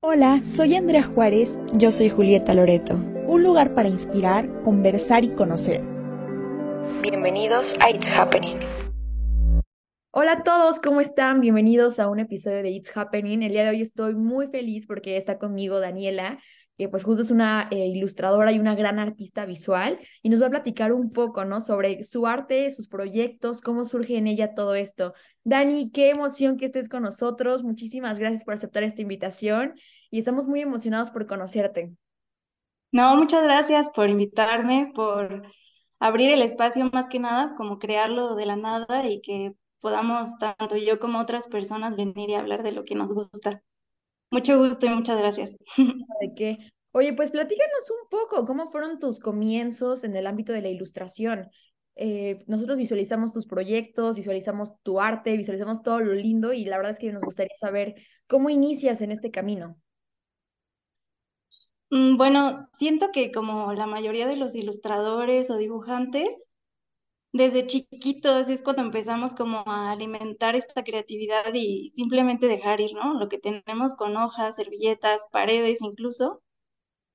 Hola, soy Andrea Juárez, yo soy Julieta Loreto. Un lugar para inspirar, conversar y conocer. Bienvenidos a It's Happening. Hola a todos, ¿cómo están? Bienvenidos a un episodio de It's Happening. El día de hoy estoy muy feliz porque está conmigo Daniela, que pues justo es una eh, ilustradora y una gran artista visual y nos va a platicar un poco, ¿no? Sobre su arte, sus proyectos, cómo surge en ella todo esto. Dani, qué emoción que estés con nosotros. Muchísimas gracias por aceptar esta invitación y estamos muy emocionados por conocerte. No, muchas gracias por invitarme, por abrir el espacio más que nada, como crearlo de la nada y que podamos, tanto yo como otras personas, venir y hablar de lo que nos gusta. Mucho gusto y muchas gracias. ¿De qué? Oye, pues platícanos un poco, ¿cómo fueron tus comienzos en el ámbito de la ilustración? Eh, nosotros visualizamos tus proyectos, visualizamos tu arte, visualizamos todo lo lindo y la verdad es que nos gustaría saber cómo inicias en este camino. Mm, bueno, siento que como la mayoría de los ilustradores o dibujantes, desde chiquitos es cuando empezamos como a alimentar esta creatividad y simplemente dejar ir, ¿no? Lo que tenemos con hojas, servilletas, paredes incluso.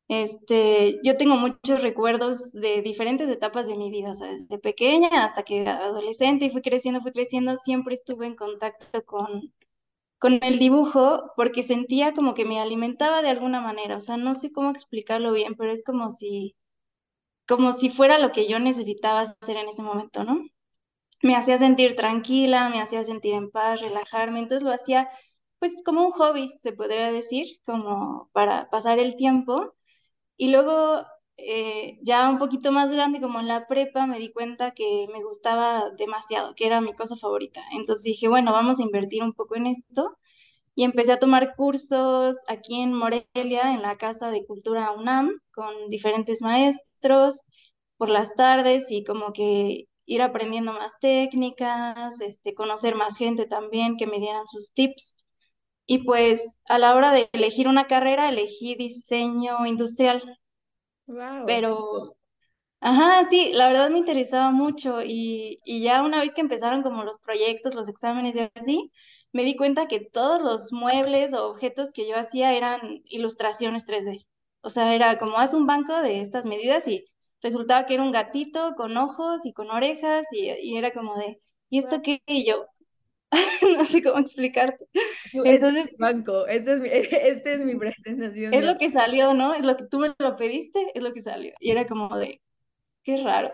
Este, yo tengo muchos recuerdos de diferentes etapas de mi vida, o sea, desde pequeña hasta que adolescente y fui creciendo, fui creciendo, siempre estuve en contacto con, con el dibujo porque sentía como que me alimentaba de alguna manera, o sea, no sé cómo explicarlo bien, pero es como si como si fuera lo que yo necesitaba hacer en ese momento, ¿no? Me hacía sentir tranquila, me hacía sentir en paz, relajarme, entonces lo hacía pues como un hobby, se podría decir, como para pasar el tiempo. Y luego, eh, ya un poquito más grande, como en la prepa, me di cuenta que me gustaba demasiado, que era mi cosa favorita. Entonces dije, bueno, vamos a invertir un poco en esto. Y empecé a tomar cursos aquí en Morelia, en la Casa de Cultura UNAM, con diferentes maestros por las tardes y como que ir aprendiendo más técnicas, este, conocer más gente también que me dieran sus tips. Y pues a la hora de elegir una carrera, elegí diseño industrial. Wow. Pero, ajá, sí, la verdad me interesaba mucho y, y ya una vez que empezaron como los proyectos, los exámenes y así, me di cuenta que todos los muebles o objetos que yo hacía eran ilustraciones 3D. O sea, era como haz un banco de estas medidas y resultaba que era un gatito con ojos y con orejas y, era como de, ¿y esto qué? Y yo, no sé cómo explicarte. Entonces, este es banco, este es, mi, este es mi presentación. Es lo que salió, ¿no? Es lo que tú me lo pediste, es lo que salió. Y era como de, qué raro.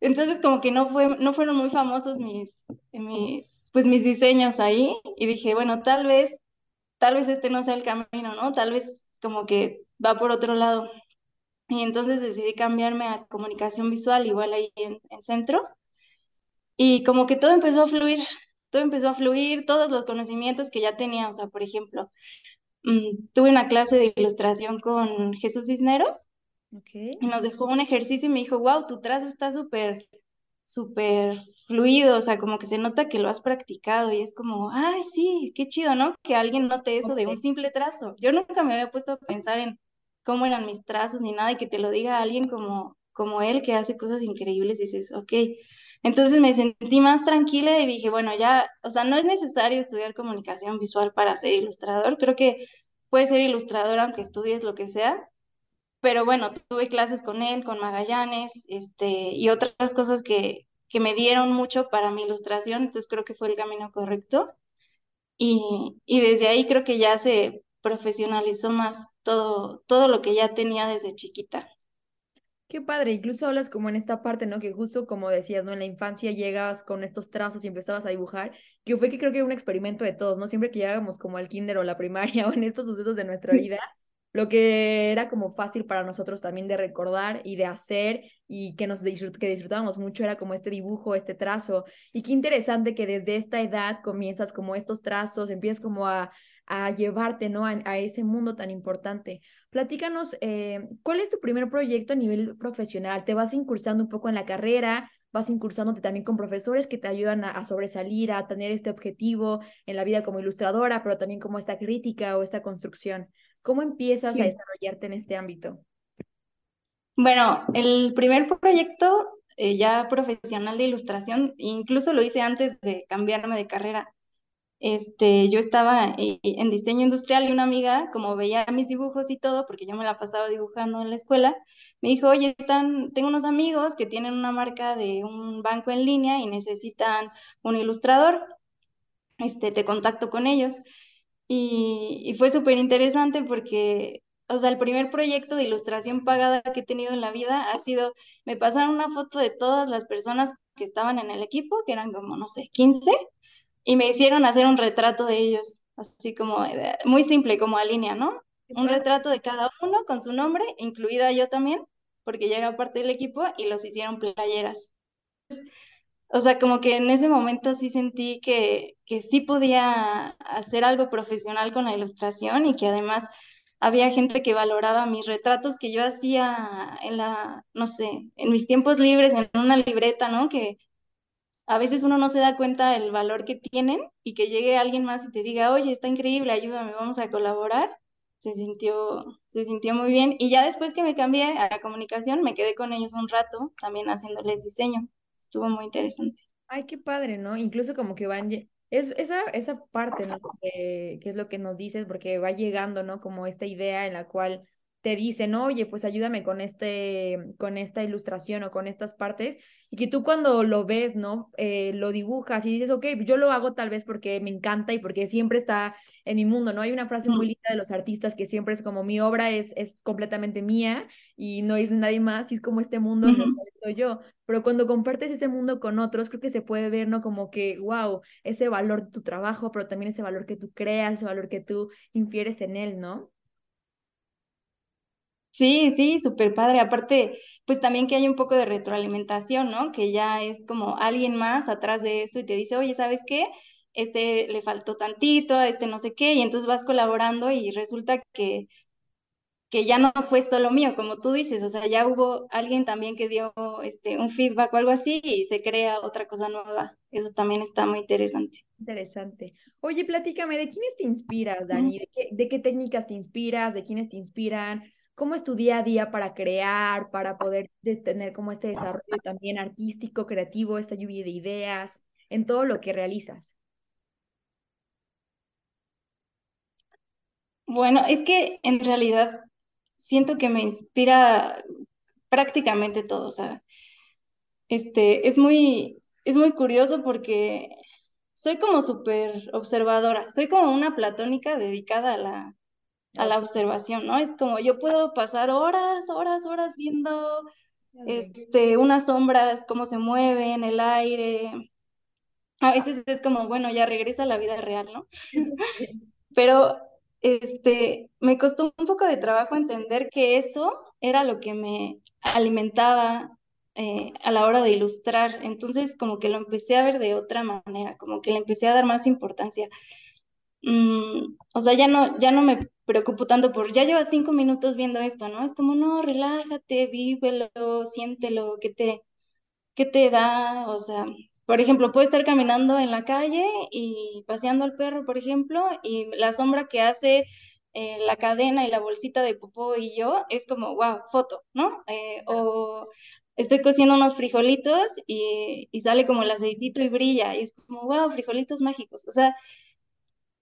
Entonces como que no, fue, no fueron muy famosos mis, mis, pues mis diseños ahí y dije, bueno, tal vez, tal vez este no sea el camino, ¿no? Tal vez como que va por otro lado. Y entonces decidí cambiarme a comunicación visual, igual ahí en, en centro. Y como que todo empezó a fluir, todo empezó a fluir, todos los conocimientos que ya tenía, o sea, por ejemplo, mm, tuve una clase de ilustración con Jesús Cisneros y nos dejó un ejercicio y me dijo, wow, tu trazo está súper, súper fluido, o sea, como que se nota que lo has practicado y es como, ay, sí, qué chido, ¿no? Que alguien note eso de un simple trazo. Yo nunca me había puesto a pensar en cómo eran mis trazos ni nada y que te lo diga alguien como, como él que hace cosas increíbles y dices, ok. Entonces me sentí más tranquila y dije, bueno, ya, o sea, no es necesario estudiar comunicación visual para ser ilustrador, creo que puedes ser ilustrador aunque estudies lo que sea, pero bueno, tuve clases con él, con Magallanes, este, y otras cosas que, que me dieron mucho para mi ilustración, entonces creo que fue el camino correcto. Y, y desde ahí creo que ya se profesionalizó más todo, todo lo que ya tenía desde chiquita. Qué padre, incluso hablas como en esta parte, ¿no? Que justo como decías, ¿no? En la infancia llegabas con estos trazos y empezabas a dibujar, que fue que creo que un experimento de todos, ¿no? Siempre que llegábamos como al kinder o la primaria o en estos sucesos de nuestra vida, lo que era como fácil para nosotros también de recordar y de hacer y que nos que disfrutábamos mucho era como este dibujo, este trazo. Y qué interesante que desde esta edad comienzas como estos trazos, empiezas como a, a llevarte ¿no? A, ese mundo tan importante. Platícanos, eh, ¿cuál es tu primer proyecto a nivel profesional? ¿Te vas incursando un poco en la carrera? ¿Vas incursándote también con profesores que te ayudan a, a sobresalir, a tener este objetivo en la vida como ilustradora, pero también como esta crítica o esta construcción? ¿Cómo empiezas a desarrollarte en este ámbito? Bueno, el primer proyecto eh, ya profesional de ilustración, incluso lo hice antes de cambiarme de carrera. Este, yo estaba eh, en diseño industrial y una amiga, como veía mis dibujos y todo, porque yo me la pasaba dibujando en la escuela, me dijo, oye, están, tengo unos amigos que tienen una marca de un banco en línea y necesitan un ilustrador, este, te contacto con ellos. Y, y fue súper interesante porque, o sea, el primer proyecto de ilustración pagada que he tenido en la vida ha sido, me pasaron una foto de todas las personas que estaban en el equipo, que eran como, no sé, 15 y me hicieron hacer un retrato de ellos, así como muy simple, como a línea, ¿no? Un retrato de cada uno con su nombre, incluida yo también, porque ya era parte del equipo y los hicieron playeras. O sea, como que en ese momento sí sentí que, que sí podía hacer algo profesional con la ilustración y que además había gente que valoraba mis retratos que yo hacía en la, no sé, en mis tiempos libres, en una libreta, ¿no? Que a veces uno no se da cuenta del valor que tienen y que llegue alguien más y te diga, oye, está increíble, ayúdame, vamos a colaborar, se sintió, se sintió muy bien. Y ya después que me cambié a la comunicación, me quedé con ellos un rato también haciéndoles diseño. Estuvo muy interesante. Ay, qué padre, ¿no? Incluso como que van, es, esa, esa parte, ¿no? Que, es lo que nos dices, porque va llegando, ¿no? Como esta idea en la cual te dicen, oye, pues ayúdame con, este, con esta ilustración o con estas partes, y que tú cuando lo ves, ¿no? Eh, lo dibujas y dices, ok, yo lo hago tal vez porque me encanta y porque siempre está en mi mundo, ¿no? Hay una frase muy linda de los artistas que siempre es como mi obra es, es completamente mía y no es nadie más, y es como este mundo estoy yo. Pero cuando compartes ese mundo con otros, creo que se puede ver, ¿no? Como que, wow, ese valor de tu trabajo, pero también ese valor que tú creas, ese valor que tú infieres en él, ¿no? Sí, sí, súper padre. Aparte, pues también que hay un poco de retroalimentación, ¿no? Que ya es como alguien más atrás de eso y te dice, oye, ¿sabes qué? Este le faltó tantito, este no sé qué, y entonces vas colaborando y resulta que, que ya no fue solo mío, como tú dices, o sea, ya hubo alguien también que dio este, un feedback o algo así y se crea otra cosa nueva. Eso también está muy interesante. Interesante. Oye, platícame, ¿de quiénes te inspiras, Dani? ¿De qué, de qué técnicas te inspiras? ¿De quiénes te inspiran? ¿Cómo es tu día a día para crear, para poder tener como este desarrollo también artístico, creativo, esta lluvia de ideas en todo lo que realizas? Bueno, es que en realidad siento que me inspira prácticamente todo, o sea, este, es muy, es muy curioso porque soy como súper observadora, soy como una platónica dedicada a la, a la observación, ¿no? Es como yo puedo pasar horas, horas, horas viendo este, unas sombras, cómo se mueven, el aire. A veces es como, bueno, ya regresa a la vida real, ¿no? Pero este, me costó un poco de trabajo entender que eso era lo que me alimentaba eh, a la hora de ilustrar. Entonces, como que lo empecé a ver de otra manera, como que le empecé a dar más importancia. Mm, o sea, ya no, ya no me preocupo tanto por, ya llevas cinco minutos viendo esto, ¿no? Es como, no, relájate, vívelo, siéntelo, ¿qué te, qué te da? O sea, por ejemplo, puedo estar caminando en la calle y paseando al perro, por ejemplo, y la sombra que hace eh, la cadena y la bolsita de popó y yo es como, wow, foto, ¿no? Eh, o estoy cociendo unos frijolitos y, y, sale como el aceitito y brilla, y es como, wow, frijolitos mágicos. O sea,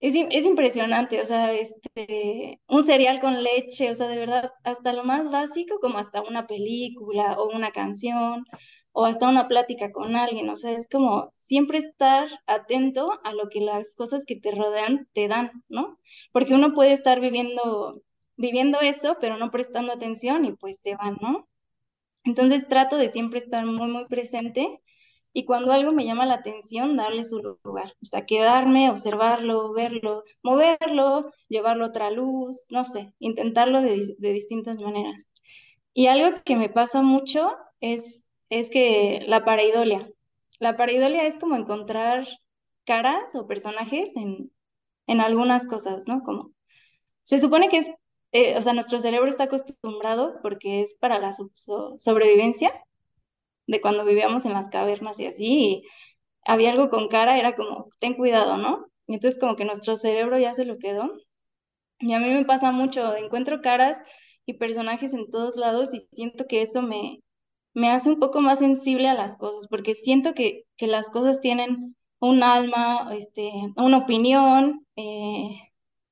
es, es, impresionante, o sea, este, un cereal con leche, o sea, de verdad, hasta lo más básico, como hasta una película o una canción o hasta una plática con alguien, o sea, es como siempre estar atento a lo que las cosas que te rodean te dan, ¿no? Porque uno puede estar viviendo, viviendo eso, pero no prestando atención y pues se van, ¿no? Entonces trato de siempre estar muy, muy presente y cuando algo me llama la atención, darle su lugar, o sea, quedarme, observarlo, verlo, moverlo, llevarlo a otra luz, no sé, intentarlo de, distintas maneras. Y algo que me pasa mucho es, es que la pareidolia. La pareidolia es como encontrar caras o personajes en, en algunas cosas, ¿no? Como se supone que es, eh, o sea, nuestro cerebro está acostumbrado porque es para la sobrevivencia de cuando vivíamos en las cavernas y así, había algo con cara, era como, ten cuidado, ¿no? Y entonces como que nuestro cerebro ya se lo quedó. Y a mí me pasa mucho, encuentro caras y personajes en todos lados y siento que eso me, me hace un poco más sensible a las cosas, porque siento que, que las cosas tienen un alma, este, una opinión, eh,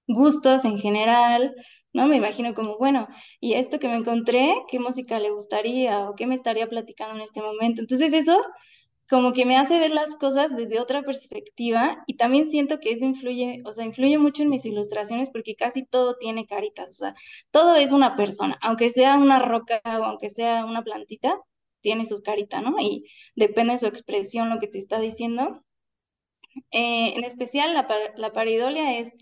gustos en general, ¿no? Me imagino como, bueno, y esto que me encontré, ¿qué música le gustaría o qué me estaría platicando en este momento? Entonces eso como que me hace ver las cosas desde otra perspectiva y también siento que eso influye, o sea, influye mucho en mis ilustraciones porque casi todo tiene caritas, o sea, todo es una persona, aunque sea una roca o aunque sea una plantita, tiene su carita, ¿no? Y depende de su expresión lo que te está diciendo. Eh, en especial la, la paridolia es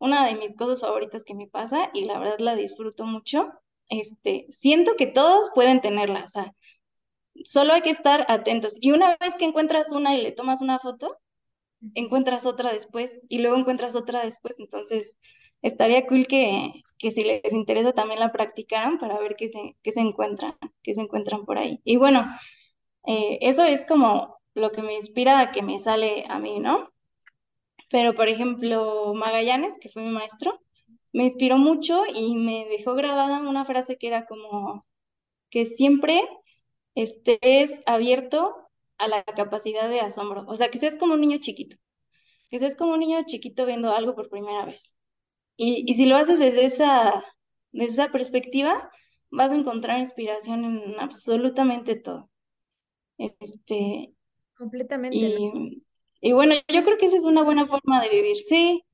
una de mis cosas favoritas que me pasa y la verdad la disfruto mucho. Este, siento que todos pueden tenerla, o sea, solo hay que estar atentos. Y una vez que encuentras una y le tomas una foto, encuentras otra después y luego encuentras otra después. Entonces, estaría cool que, que si les interesa también la practicaran para ver qué se, qué se encuentran, qué se encuentran por ahí. Y bueno, eh, eso es como lo que me inspira a que me sale a mí, ¿no? Pero, por ejemplo, Magallanes, que fue mi maestro, me inspiró mucho y me dejó grabada una frase que era como que siempre estés abierto a la capacidad de asombro. O sea, que seas como un niño chiquito. Que seas como un niño chiquito viendo algo por primera vez. Y, si lo haces desde esa, desde esa perspectiva, vas a encontrar inspiración en absolutamente todo. Este, Completamente. Y, y bueno, yo creo que esa es una buena forma de vivir, sí.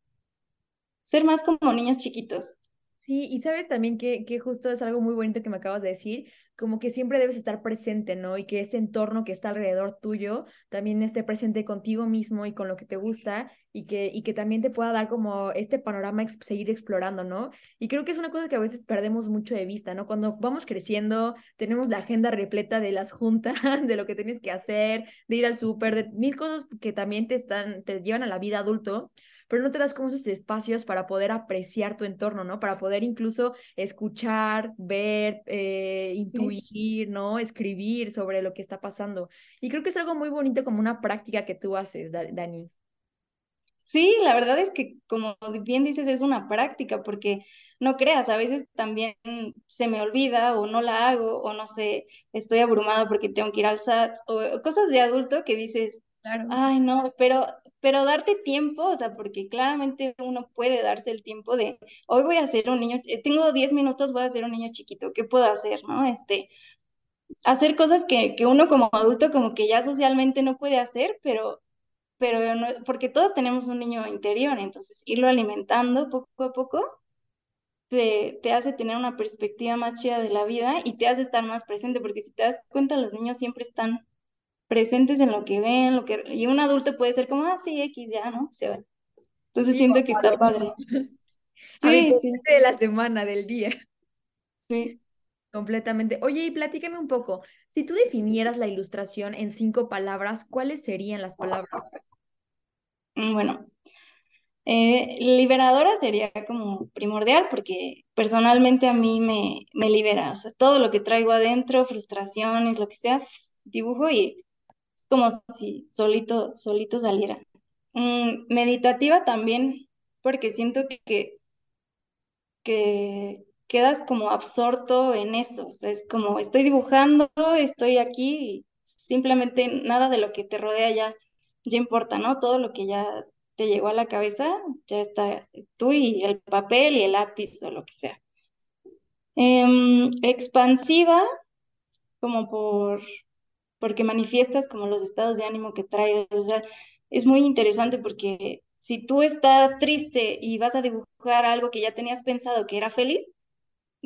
Ser más como niños chiquitos. Sí, y sabes también que, que justo es algo muy bonito que me acabas de decir, como que siempre debes estar presente, ¿no? Y que este entorno que está alrededor tuyo también esté presente contigo mismo y con lo que te gusta y que, y que también te pueda dar como este panorama, seguir explorando, ¿no? Y creo que es una cosa que a veces perdemos mucho de vista, ¿no? Cuando vamos creciendo, tenemos la agenda repleta de las juntas, de lo que tienes que hacer, de ir al súper, de mil cosas que también te están, te llevan a la vida adulto pero no te das como esos espacios para poder apreciar tu entorno, ¿no? Para poder incluso escuchar, ver, eh, intuir, ¿no? Escribir sobre lo que está pasando. Y creo que es algo muy bonito como una práctica que tú haces, Dani. Sí, la verdad es que como bien dices, es una práctica, porque no creas, a veces también se me olvida o no la hago o no sé, estoy abrumada porque tengo que ir al SAT o cosas de adulto que dices, claro. ay no, pero pero darte tiempo, o sea, porque claramente uno puede darse el tiempo de, hoy voy a ser un niño, eh, tengo 10 minutos, voy a ser un niño chiquito, ¿qué puedo hacer, no? Este, hacer cosas que, que uno como adulto como que ya socialmente no puede hacer, pero, pero porque todos tenemos un niño interior, entonces irlo alimentando poco a poco te, te, hace tener una perspectiva más chida de la vida y te hace estar más presente, porque si te das cuenta, los niños siempre están presentes en lo que ven, lo que y un adulto puede ser como, ah, sí, X ya, ¿no? Se va. Entonces siento que está padre. Sí, sí. De la semana, del día. Sí. Completamente. Oye, y platícame un poco, si tú definieras la ilustración en cinco palabras, ¿cuáles serían las palabras? Mm, bueno, eh, liberadora sería como primordial porque personalmente a mí me, me libera, o sea, todo lo que traigo adentro, frustraciones, lo que sea, dibujo y como si solito, solito saliera. Mm, meditativa también, porque siento que, que quedas como absorto en eso. es como estoy dibujando, estoy aquí y simplemente nada de lo que te rodea ya, ya importa, ¿no? Todo lo que ya te llegó a la cabeza, ya está tú y el papel y el lápiz o lo que sea. Em, expansiva, como por porque manifiestas como los estados de ánimo que traes. O sea, es muy interesante porque si tú estás triste y vas a dibujar algo que ya tenías pensado que era feliz,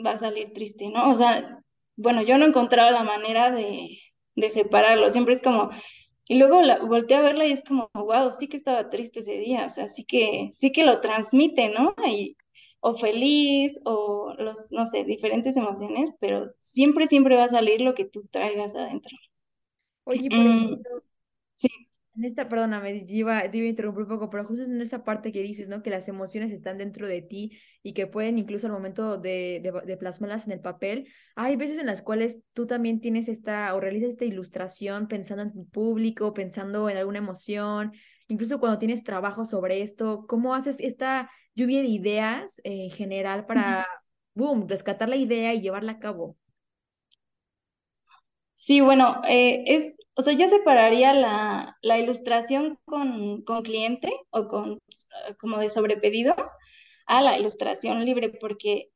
va a salir triste, ¿no? O sea, bueno, yo no encontraba la manera de, de separarlo. Siempre es como, y luego la, volteé a verla y es como, wow, sí que estaba triste ese día, o sea, sí que, sí que lo transmite, ¿no? Y, o feliz, o los, no sé, diferentes emociones, pero siempre, siempre va a salir lo que tú traigas adentro. Oye, por mm, ejemplo, sí. en esta, perdóname, iba, iba a interrumpir un poco, pero justo en esa parte que dices, ¿no? Que las emociones están dentro de ti y que pueden incluso al momento de, de, plasmarlas en el papel, hay veces en las cuales tú también tienes esta, o realizas esta ilustración pensando en tu público, pensando en alguna emoción, incluso cuando tienes trabajo sobre esto, ¿cómo haces esta lluvia de ideas en general para, boom, rescatar la idea y llevarla a cabo? Sí, bueno, eh, es, o sea, yo separaría la, la ilustración con, con, cliente o con como de sobrepedido a la ilustración libre, porque,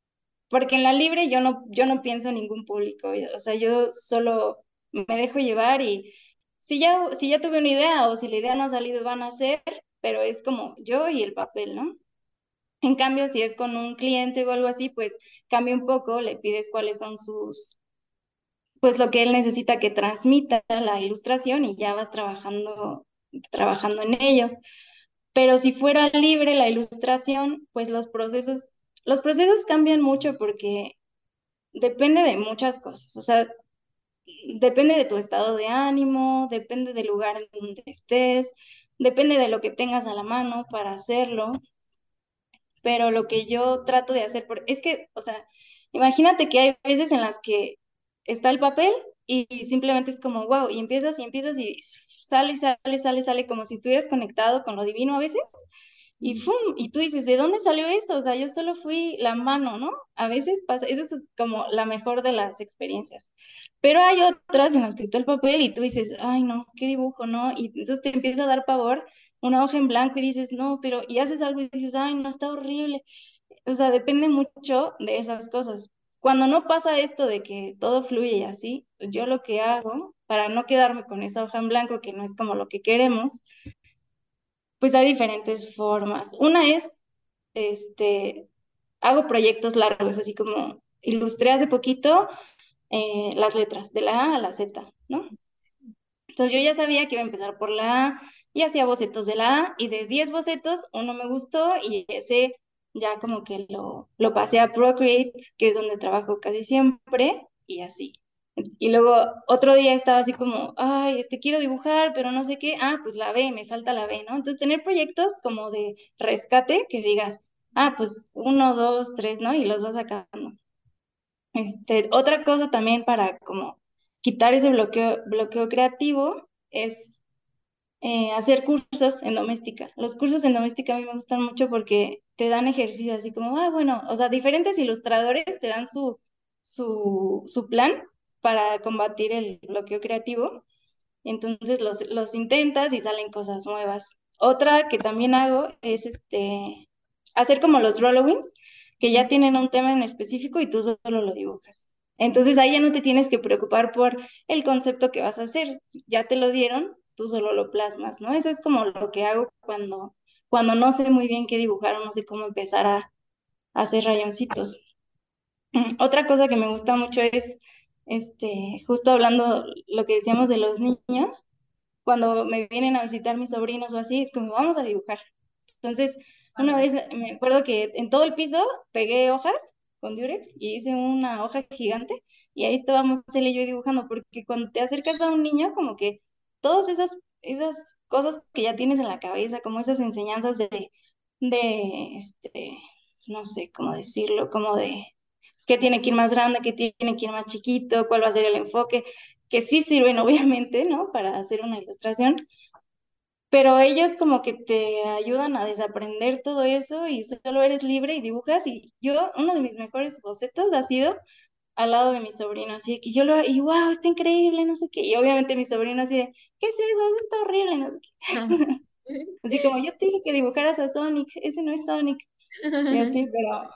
porque en la libre yo no, yo no pienso en ningún público, o sea, yo solo me dejo llevar y si ya, si ya tuve una idea o si la idea no ha salido, van a ser, pero es como yo y el papel, ¿no? En cambio, si es con un cliente o algo así, pues cambia un poco, le pides cuáles son sus, pues lo que él necesita que transmita la ilustración y ya vas trabajando, trabajando en ello. Pero si fuera libre la ilustración, pues los procesos, los procesos cambian mucho porque depende de muchas cosas. O sea, depende de tu estado de ánimo, depende del lugar en donde estés, depende de lo que tengas a la mano para hacerlo. Pero lo que yo trato de hacer, es que, o sea, imagínate que hay veces en las que está el papel y simplemente es como, wow, y empiezas y empiezas y sale, sale, sale, sale, como si estuvieras conectado con lo divino a veces. Y ¡fum! Y tú dices, ¿de dónde salió esto? O sea, yo solo fui la mano, ¿no? A veces pasa, eso es como la mejor de las experiencias. Pero hay otras en las que está el papel y tú dices, ay, no, qué dibujo, ¿no? Y entonces te empieza a dar pavor una hoja en blanco y dices, no, pero, y haces algo y dices, ay, no, está horrible. O sea, depende mucho de esas cosas. Cuando no pasa esto de que todo fluye así, yo lo que hago para no quedarme con esa hoja en blanco que no es como lo que queremos, pues hay diferentes formas. Una es, este, hago proyectos largos, así como ilustré hace poquito eh, las letras de la A a la Z, ¿no? Entonces yo ya sabía que iba a empezar por la A y hacía bocetos de la A y de 10 bocetos uno me gustó y ese ya como que lo, lo pasé a Procreate, que es donde trabajo casi siempre, y así. Y luego otro día estaba así como, ay, este quiero dibujar, pero no sé qué, ah, pues la B, me falta la B, ¿no? Entonces tener proyectos como de rescate que digas, ah, pues uno, dos, tres, ¿no? Y los vas sacando. Este, otra cosa también para como quitar ese bloqueo, bloqueo creativo es eh, hacer cursos en doméstica. Los cursos en doméstica a mí me gustan mucho porque te dan ejercicios así como, ah, bueno, o sea, diferentes ilustradores te dan su, su, su plan para combatir el bloqueo creativo. Entonces los, los intentas y salen cosas nuevas. Otra que también hago es este, hacer como los rollowings, que ya tienen un tema en específico y tú solo lo dibujas. Entonces ahí ya no te tienes que preocupar por el concepto que vas a hacer, ya te lo dieron, tú solo lo plasmas, ¿no? Eso es como lo que hago cuando, cuando no sé muy bien qué dibujar o no sé cómo empezar a, hacer rayoncitos. Mm, otra cosa que me gusta mucho es, este, justo hablando lo que decíamos de los niños, cuando me vienen a visitar mis sobrinos o así, es como, vamos a dibujar. Entonces, una vez me acuerdo que en todo el piso pegué hojas con Durex y hice una hoja gigante y ahí estábamos él y yo dibujando, porque cuando te acercas a un niño, como que todas esas, esas cosas que ya tienes en la cabeza, como esas enseñanzas de, de este, no sé cómo decirlo, como de qué tiene que ir más grande, qué tiene que ir más chiquito, cuál va a ser el enfoque, que sí sirven obviamente, ¿no? Para hacer una ilustración, pero ellos como que te ayudan a desaprender todo eso y solo eres libre y dibujas y yo, uno de mis mejores bocetos ha sido al lado de mi sobrino, así de que yo lo, y wow, está increíble, no sé qué, y obviamente mi sobrino así de, ¿qué es eso? Eso está horrible, no sé qué. así como yo te dije que dibujaras a Sonic, ese no es Sonic, y así, pero,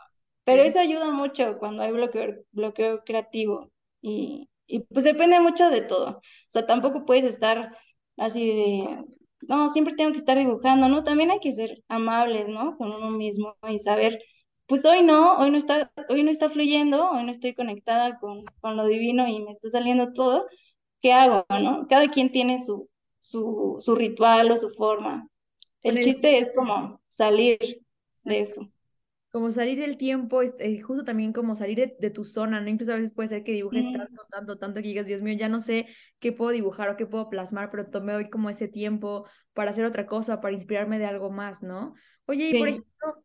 pero eso ayuda mucho cuando hay bloqueo, bloqueo creativo, y, y pues depende mucho de todo, o sea, tampoco puedes estar así de, no, siempre tengo que estar dibujando, ¿no? También hay que ser amables, ¿no? Con uno mismo y saber pues hoy no, hoy no está, hoy no está fluyendo, hoy no estoy conectada con, con lo divino y me está saliendo todo, ¿qué hago, no? Cada quien tiene su, su, su ritual o su forma. El chiste es como salir de eso. Como salir del tiempo, este, justo también como salir de, tu zona, ¿no? Incluso a veces puede ser que dibujes tanto, tanto, tanto que digas, Dios mío, ya no sé qué puedo dibujar o qué puedo plasmar, pero tomé hoy como ese tiempo para hacer otra cosa, para inspirarme de algo más, ¿no? Oye, y por ejemplo,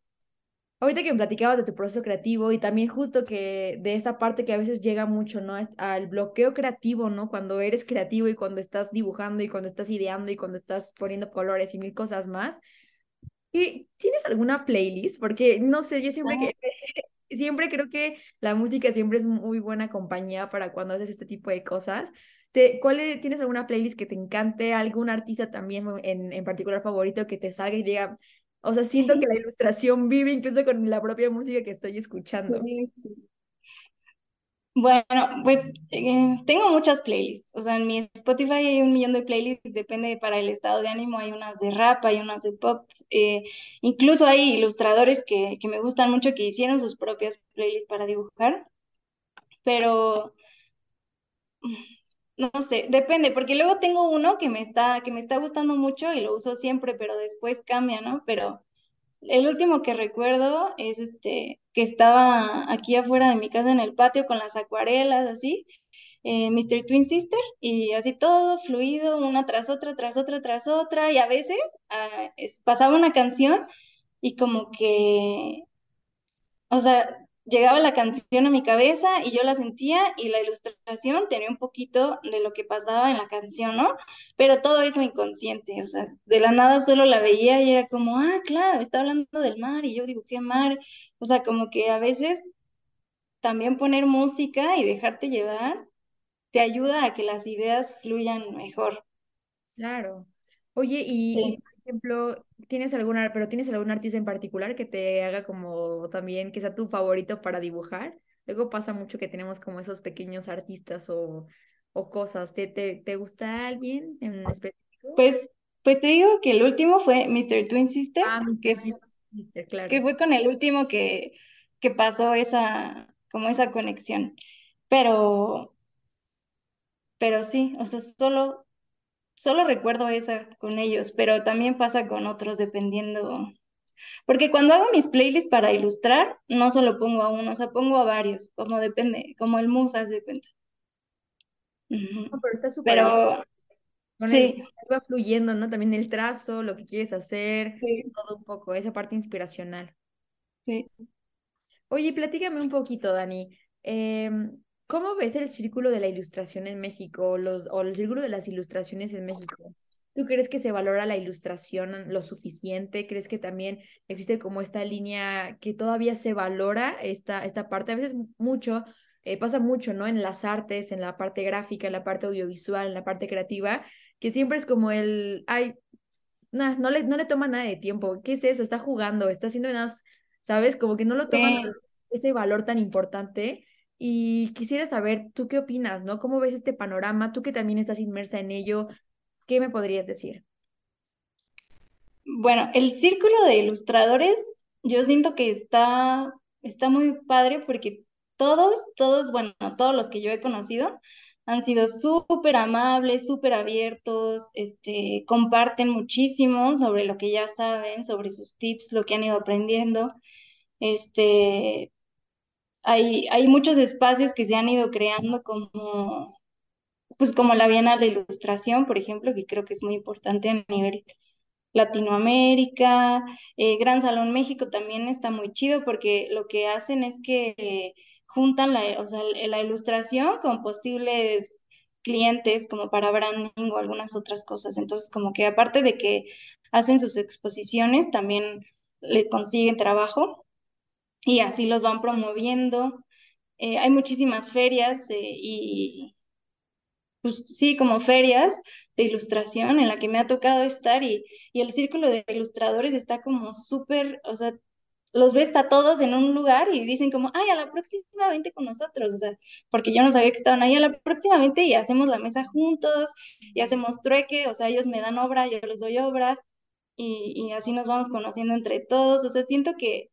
Ahorita que me platicabas de tu proceso creativo y también justo que de esta parte que a veces llega mucho, ¿no? Al bloqueo creativo, ¿no? Cuando eres creativo y cuando estás dibujando y cuando estás ideando y cuando estás poniendo colores y mil cosas más. ¿Y tienes alguna playlist? Porque, no sé, yo siempre que siempre creo que la música siempre es muy buena compañía para cuando haces este tipo de cosas. ¿Te, ¿cuál ¿Tienes alguna playlist que te encante? ¿Algún artista también en, en particular favorito que te salga y diga, o sea, siento que la ilustración vive incluso con la propia música que estoy escuchando? Sí, sí. Bueno, pues eh, tengo muchas playlists. O sea, en mi Spotify hay un millón de playlists, depende para el estado de ánimo. Hay unas de rap, hay unas de pop. Eh, incluso hay ilustradores que, que me gustan mucho que hicieron sus propias playlists para dibujar. Pero no sé, depende, porque luego tengo uno que me está, que me está gustando mucho y lo uso siempre, pero después cambia, ¿no? Pero el último que recuerdo es este, que estaba aquí afuera de mi casa en el patio con las acuarelas, así, eh, Mr. Twin Sister, y así todo fluido, una tras otra, tras otra, tras otra, y a veces ah, pasaba una canción y como que, o sea, llegaba la canción a mi cabeza y yo la sentía y la ilustración tenía un poquito de lo que pasaba en la canción, ¿no? Pero todo eso inconsciente, o sea, de la nada solo la veía y era como, ah, claro, está hablando del mar y yo dibujé mar, o sea, como que a veces también poner música y dejarte llevar te ayuda a que las ideas fluyan mejor. Claro. Oye, y, ejemplo, ¿tienes alguna, pero tienes algún artista en particular que te haga como también, que sea tu favorito para dibujar? Luego pasa mucho que tenemos como esos pequeños artistas o, o cosas. ¿Te, te, te gusta alguien en específico? Pues, pues te digo que el último fue Mr. Twin Sister, Ah, que, Mr. Twin Sister, claro. que fue con el último que, que pasó esa, como esa conexión. Pero, pero sí, o sea, solo, solo recuerdo esa con ellos, pero también pasa con otros dependiendo. Porque cuando hago mis playlists para ilustrar, no solo pongo a uno, o sea, pongo a varios, como depende, como el mood, haz de cuenta. No, pero está súper. Pero Con el, sí, va fluyendo, ¿no? También el trazo, lo que quieres hacer, sí, todo un poco, esa parte inspiracional. sí. Oye, platícame un poquito, Dani. em, ¿cómo ves el círculo de la ilustración en México los, o el círculo de las ilustraciones en México? ¿Tú crees que se valora la ilustración lo suficiente? ¿Crees que también existe como esta línea que todavía se valora esta, esta parte? A veces mucho, eh, pasa mucho, ¿no? En las artes, en la parte gráfica, en la parte audiovisual, en la parte creativa, que siempre es como el, ay, nah, no le, no le toma nada de tiempo. ¿Qué es eso? Está jugando, está haciendo unas, ¿sabes? Como que no lo toman Sí. ese valor tan importante. Y quisiera saber, ¿tú qué opinas, no? ¿Cómo ves este panorama? Tú que también estás inmersa en ello, ¿qué me podrías decir? Bueno, el círculo de ilustradores, yo siento que está, está muy padre porque todos, todos, bueno, todos los que yo he conocido han sido súper amables, súper abiertos, este, comparten muchísimo sobre lo que ya saben, sobre sus tips, lo que han ido aprendiendo. Este, hay, hay muchos espacios que se han ido creando como, pues como la Bienal de Ilustración, por ejemplo, que creo que es muy importante a nivel Latinoamérica, eh, Gran Salón México también está muy chido porque lo que hacen es que juntan la, o sea, la ilustración con posibles clientes como para branding o algunas otras cosas. Entonces, como que aparte de que hacen sus exposiciones, también les consiguen trabajo y así los van promoviendo. Eh, hay muchísimas ferias eh, y pues sí, como ferias de ilustración en la que me ha tocado estar y, y el círculo de ilustradores está como súper, o sea, los ves a todos en un lugar y dicen como, ay, a la próxima vente con nosotros, o sea, porque yo no sabía que estaban ahí, a la próxima vente y hacemos la mesa juntos y hacemos trueque, o sea, ellos me dan obra, yo les doy obra y, y así nos vamos conociendo entre todos, o sea, siento que,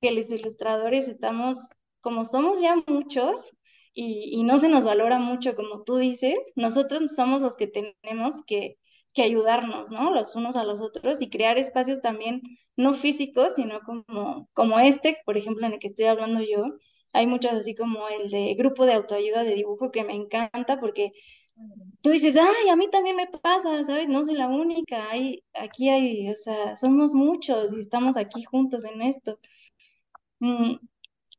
que los ilustradores estamos, como somos ya muchos, y, y no se nos valora mucho, como tú dices, nosotros somos los que tenemos que, que ayudarnos, ¿no? Los unos a los otros y crear espacios también, no físicos, sino como, como este, por ejemplo, en el que estoy hablando yo. Hay muchos así como el de grupo de autoayuda de dibujo que me encanta porque tú dices, ay, a mí también me pasa, ¿sabes? No soy la única, hay, aquí hay, o sea, somos muchos y estamos aquí juntos en esto. Mm,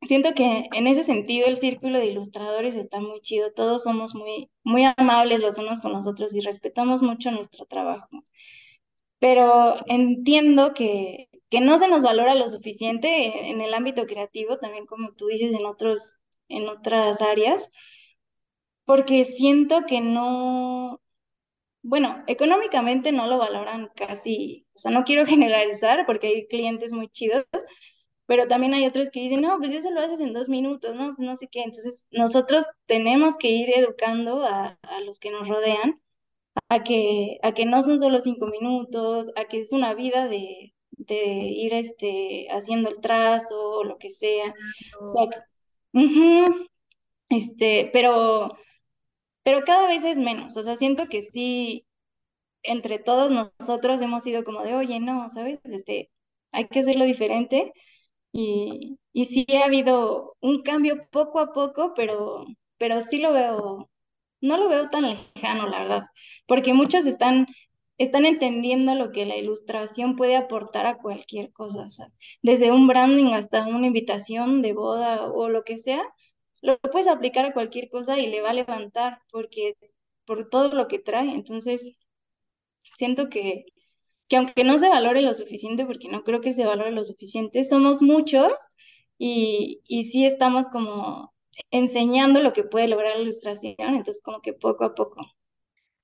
Siento que en ese sentido el círculo de ilustradores está muy chido. Todos somos muy, muy amables los unos con los otros y respetamos mucho nuestro trabajo. Pero entiendo que, que no se nos valora lo suficiente en el ámbito creativo, también como tú dices, en otros, en otras áreas, porque siento que no, bueno, económicamente no lo valoran casi, o sea, no quiero generalizar porque hay clientes muy chidos, pero también hay otros que dicen, no, pues eso lo haces en dos minutos, no, no sé qué. Entonces, nosotros tenemos que ir educando a, a los que nos rodean a que, a que no son solo cinco minutos, a que es una vida de, de ir este, haciendo el trazo o lo que sea. O sea, este, pero, pero cada vez es menos. O sea, siento que sí, entre todos nosotros hemos sido como de, oye, no, ¿sabes? Este, hay que hacerlo diferente. Y, y sí ha habido un cambio poco a poco, pero, pero sí lo veo, no lo veo tan lejano, la verdad, porque muchos están, están entendiendo lo que la ilustración puede aportar a cualquier cosa, desde un branding hasta una invitación de boda o lo que sea, lo puedes aplicar a cualquier cosa y le va a levantar porque por todo lo que trae. Entonces, siento que, que aunque no se valore lo suficiente, porque no creo que se valore lo suficiente, somos muchos y, y sí estamos como enseñando lo que puede lograr la ilustración, entonces como que poco a poco.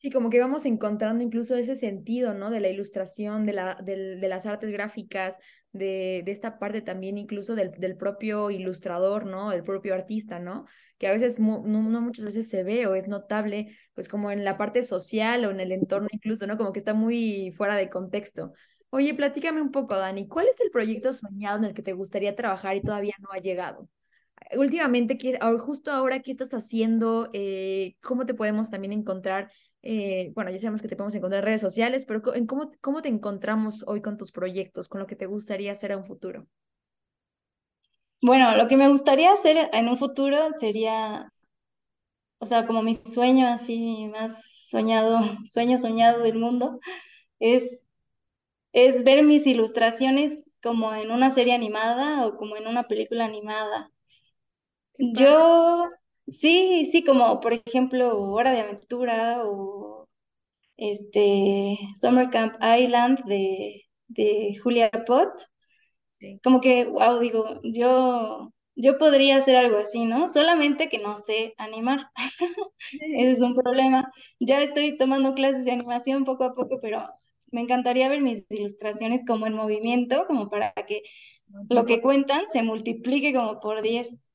Sí, como que vamos encontrando incluso ese sentido, ¿no? De la ilustración, de, la, de, de las artes gráficas, de, de, esta parte también incluso del, del propio ilustrador, ¿no? El propio artista, ¿no? Que a veces, no, muchas veces se ve o es notable, pues como en la parte social o en el entorno incluso, ¿no? Como que está muy fuera de contexto. Oye, platícame un poco, Dani, ¿cuál es el proyecto soñado en el que te gustaría trabajar y todavía no ha llegado? últimamente, justo ahora, ¿qué estás haciendo? Eh, ¿Cómo te podemos también encontrar? Eh, bueno, ya sabemos que te podemos encontrar en redes sociales, pero en cómo, ¿cómo te encontramos hoy con tus proyectos, con lo que te gustaría hacer en un futuro? Bueno, lo que me gustaría hacer en un futuro sería, o sea, como mi sueño así más soñado, sueño soñado del mundo, es, es ver mis ilustraciones como en una serie animada o como en una película animada. Yo, sí, sí, como por ejemplo Hora de Aventura o este Summer Camp Island de, de Julia Pott. Sí. Como que, wow, digo, yo, yo podría hacer algo así, ¿no? Solamente que no sé animar. Ese es un problema. Ya estoy tomando clases de animación poco a poco, pero me encantaría ver mis ilustraciones como en movimiento, como para que lo que cuentan se multiplique como por 10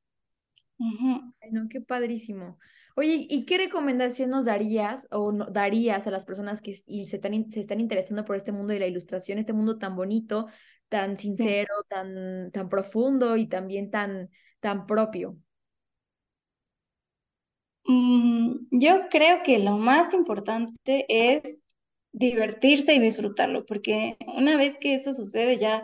no, qué padrísimo. Oye, ¿y qué recomendación nos darías o darías a las personas que y se, están, se están interesando por este mundo de la ilustración, este mundo tan bonito, tan sincero, tan, tan profundo y también tan, tan propio? Mm, yo creo que lo más importante es divertirse y disfrutarlo, porque una vez que eso sucede ya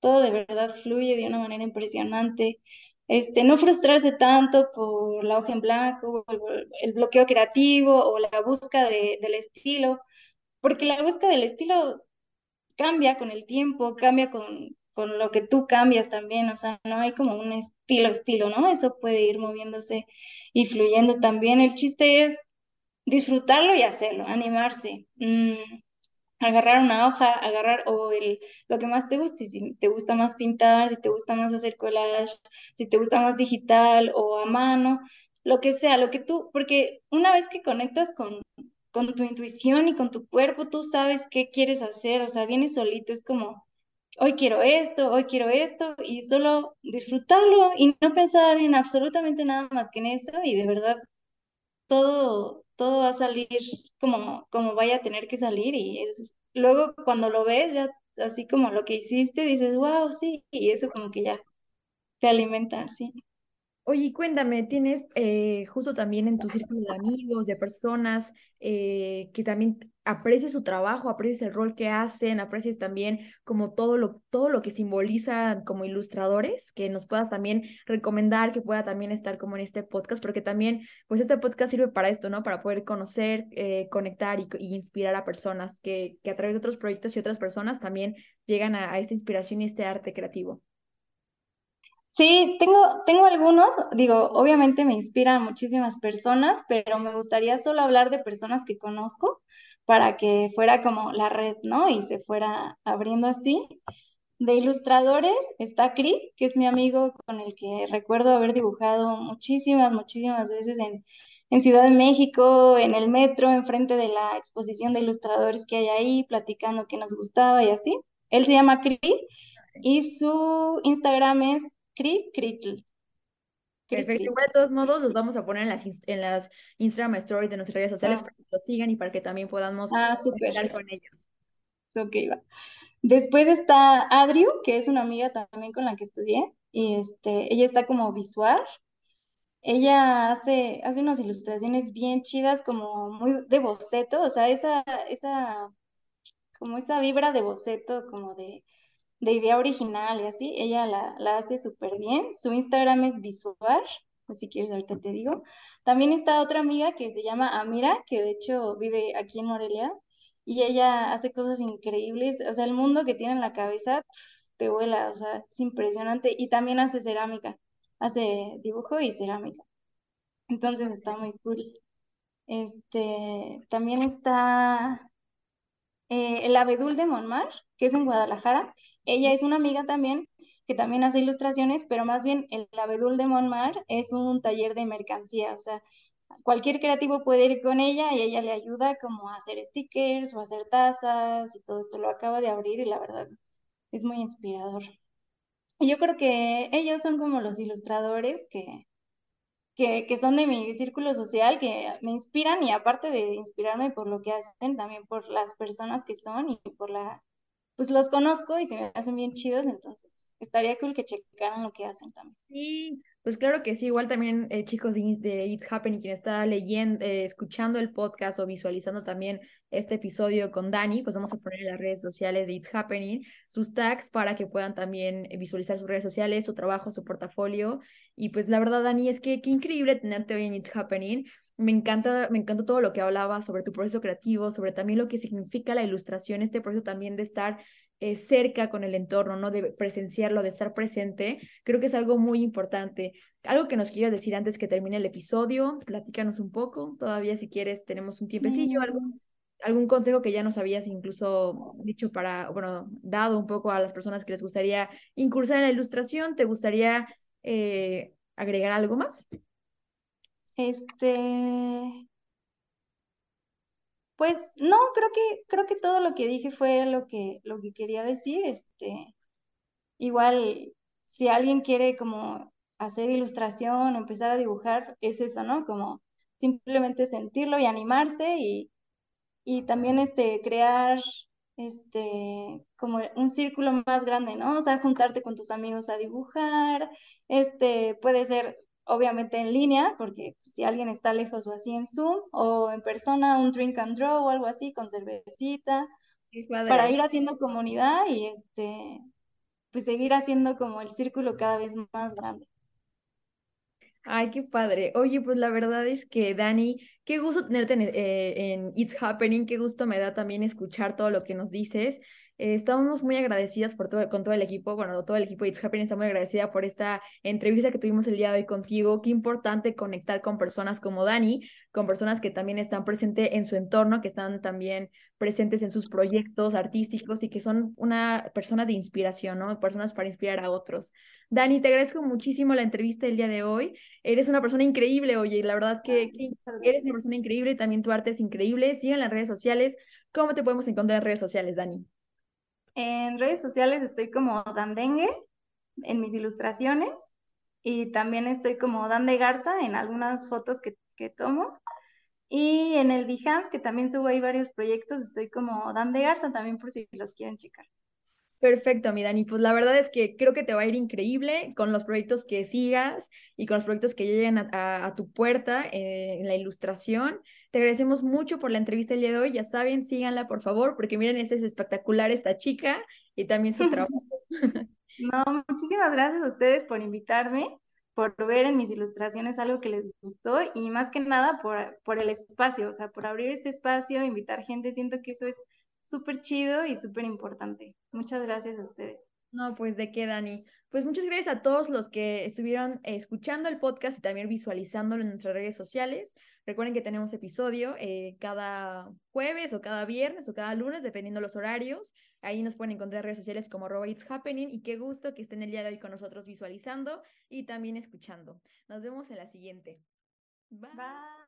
todo de verdad fluye de una manera impresionante este, no frustrarse tanto por la hoja en blanco, el, el bloqueo creativo o la búsqueda de, del estilo, porque la búsqueda del estilo cambia con el tiempo, cambia con, con lo que tú cambias también, o sea, no hay como un estilo, estilo, ¿no? Eso puede ir moviéndose y fluyendo también. El chiste es disfrutarlo y hacerlo, animarse. Mm, agarrar una hoja, agarrar o el, lo que más te guste, si te gusta más pintar, si te gusta más hacer collage, si te gusta más digital o a mano, lo que sea, lo que tú, porque una vez que conectas con, con tu intuición y con tu cuerpo, tú sabes qué quieres hacer, o sea, vienes solito, es como, hoy quiero esto, hoy quiero esto, y solo disfrutarlo y no pensar en absolutamente nada más que en eso, y de verdad, todo, todo va a salir como, como vaya a tener que salir y es, luego cuando lo ves ya así como lo que hiciste dices, wow, sí, y eso como que ya te alimenta, sí. Oye, cuéntame, ¿tienes eh, justo también en tu círculo de amigos, de personas eh, que también aprecias su trabajo, aprecias el rol que hacen, aprecias también como todo lo, todo lo que simboliza como ilustradores, que nos puedas también recomendar, que pueda también estar como en este podcast, porque también, pues este podcast sirve para esto, ¿no? Para poder conocer, eh, conectar y, inspirar a personas que, que a través de otros proyectos y otras personas también llegan a esta inspiración y este arte creativo. Sí, tengo, tengo algunos, digo, obviamente me inspiran muchísimas personas, pero me gustaría solo hablar de personas que conozco para que fuera como la red, ¿no? Y se fuera abriendo así. De ilustradores está Cris, que es mi amigo con el que recuerdo haber dibujado muchísimas, muchísimas veces en, en Ciudad de México, en el metro, enfrente de la exposición de ilustradores que hay ahí, platicando qué nos gustaba y así. Él se llama Cris y su Instagram es Cri Critl. Perfecto. Igual de todos modos, los vamos a poner en las, en las Instagram Stories de nuestras redes sociales Ah. para que los sigan y para que también podamos Ah, estar con ellos. Ok, va. Después está Adriu, que es una amiga también con la que estudié, y este, ella está como visual. Ella hace, hace unas ilustraciones bien chidas, como muy de boceto, o sea, esa, esa, como esa vibra de boceto, como de, de idea original y así, ella la, la hace súper bien. Su Instagram es visual, si quieres ahorita te digo. También está otra amiga que se llama Amira, que de hecho vive aquí en Morelia, y ella hace cosas increíbles, o sea, el mundo que tiene en la cabeza te vuela, o sea, es impresionante, y también hace cerámica, hace dibujo y cerámica. Entonces está muy cool. Este, también está eh, el Abedul de Monmar, que es en Guadalajara. Ella es una amiga también que también hace ilustraciones, pero más bien el Abedul de Monmar es un taller de mercancía, o sea, cualquier creativo puede ir con ella y ella le ayuda como a hacer stickers o hacer tazas y todo esto lo acaba de abrir y la verdad es muy inspirador. Y yo creo que ellos son como los ilustradores que, que, que son de mi círculo social, que me inspiran y aparte de inspirarme por lo que hacen, también por las personas que son y por la, pues los conozco y se me hacen bien chidos, entonces estaría cool que checaran lo que hacen también. Sí, pues claro que sí, igual también eh, chicos de, It's Happening, quien está leyendo, eh, escuchando el podcast o visualizando también este episodio con Dani, pues vamos a poner en las redes sociales de It's Happening sus tags para que puedan también eh, visualizar sus redes sociales, su trabajo, su portafolio. Y pues la verdad, Dani, es que qué increíble tenerte hoy en It's Happening. Me encanta, me encanta todo lo que hablabas sobre tu proceso creativo, sobre también lo que significa la ilustración, este proceso también de estar eh, cerca con el entorno, ¿no? De presenciarlo, de estar presente, creo que es algo muy importante. Algo que nos quieras decir antes que termine el episodio, platícanos un poco, todavía si quieres tenemos un tiempecillo, algo, Mm, algún consejo que ya nos habías incluso dicho para, bueno, dado un poco a las personas que les gustaría incursar en la ilustración, ¿te gustaría eh, agregar algo más? Este, pues no, creo que, creo que todo lo que dije fue lo que, lo que quería decir. Este, igual, si alguien quiere como hacer ilustración, empezar a dibujar, es eso, ¿no? Como simplemente sentirlo y animarse y, y también este, crear este, como un círculo más grande, ¿no? O sea, juntarte con tus amigos a dibujar, este, puede ser obviamente en línea, porque si alguien está lejos o así en Zoom, o en persona, un drink and draw o algo así con cervecita, para ir haciendo comunidad y este, pues seguir haciendo como el círculo cada vez más grande. Ay, qué padre. Oye, pues la verdad es que Dani, qué gusto tenerte en, eh, en It's Happening, qué gusto me da también escuchar todo lo que nos dices. Eh, estamos muy agradecidas por todo, con todo el equipo, bueno, todo el equipo de It's Happening está muy agradecida por esta entrevista que tuvimos el día de hoy contigo. Qué importante conectar con personas como Dani, con personas que también están presentes en su entorno, que están también presentes en sus proyectos artísticos y que son una personas de inspiración, ¿no? Personas para inspirar a otros. Dani, te agradezco muchísimo la entrevista del día de hoy. Eres una persona increíble, oye, y la verdad que, que eres una persona increíble, también tu arte es increíble. Sigan las redes sociales. ¿Cómo te podemos encontrar en redes sociales, Dani? En redes sociales estoy como Dandengue en mis ilustraciones y también estoy como Dan de Garza en algunas fotos que, que tomo. Y en el Behance, que también subo ahí varios proyectos, estoy como Dan de Garza también por si los quieren checar. Perfecto, mi Dani. Pues la verdad es que creo que te va a ir increíble con los proyectos que sigas y con los proyectos que lleguen a, tu puerta eh, en la ilustración. Te agradecemos mucho por la entrevista el día de hoy. Ya saben, síganla por favor, porque miren, es espectacular esta chica y también su trabajo. No, muchísimas gracias a ustedes por invitarme, por ver en mis ilustraciones algo que les gustó y más que nada por, por el espacio, o sea, por abrir este espacio, invitar gente. Siento que eso es súper chido y súper importante. Muchas gracias a ustedes. No, pues de qué, Dani. Pues muchas gracias a todos los que estuvieron escuchando el podcast y también visualizándolo en nuestras redes sociales. Recuerden que tenemos episodio eh, cada jueves o cada viernes o cada lunes, dependiendo los horarios. Ahí nos pueden encontrar redes sociales como arroba It's Happening y qué gusto que estén el día de hoy con nosotros visualizando y también escuchando. Nos vemos en la siguiente. Bye.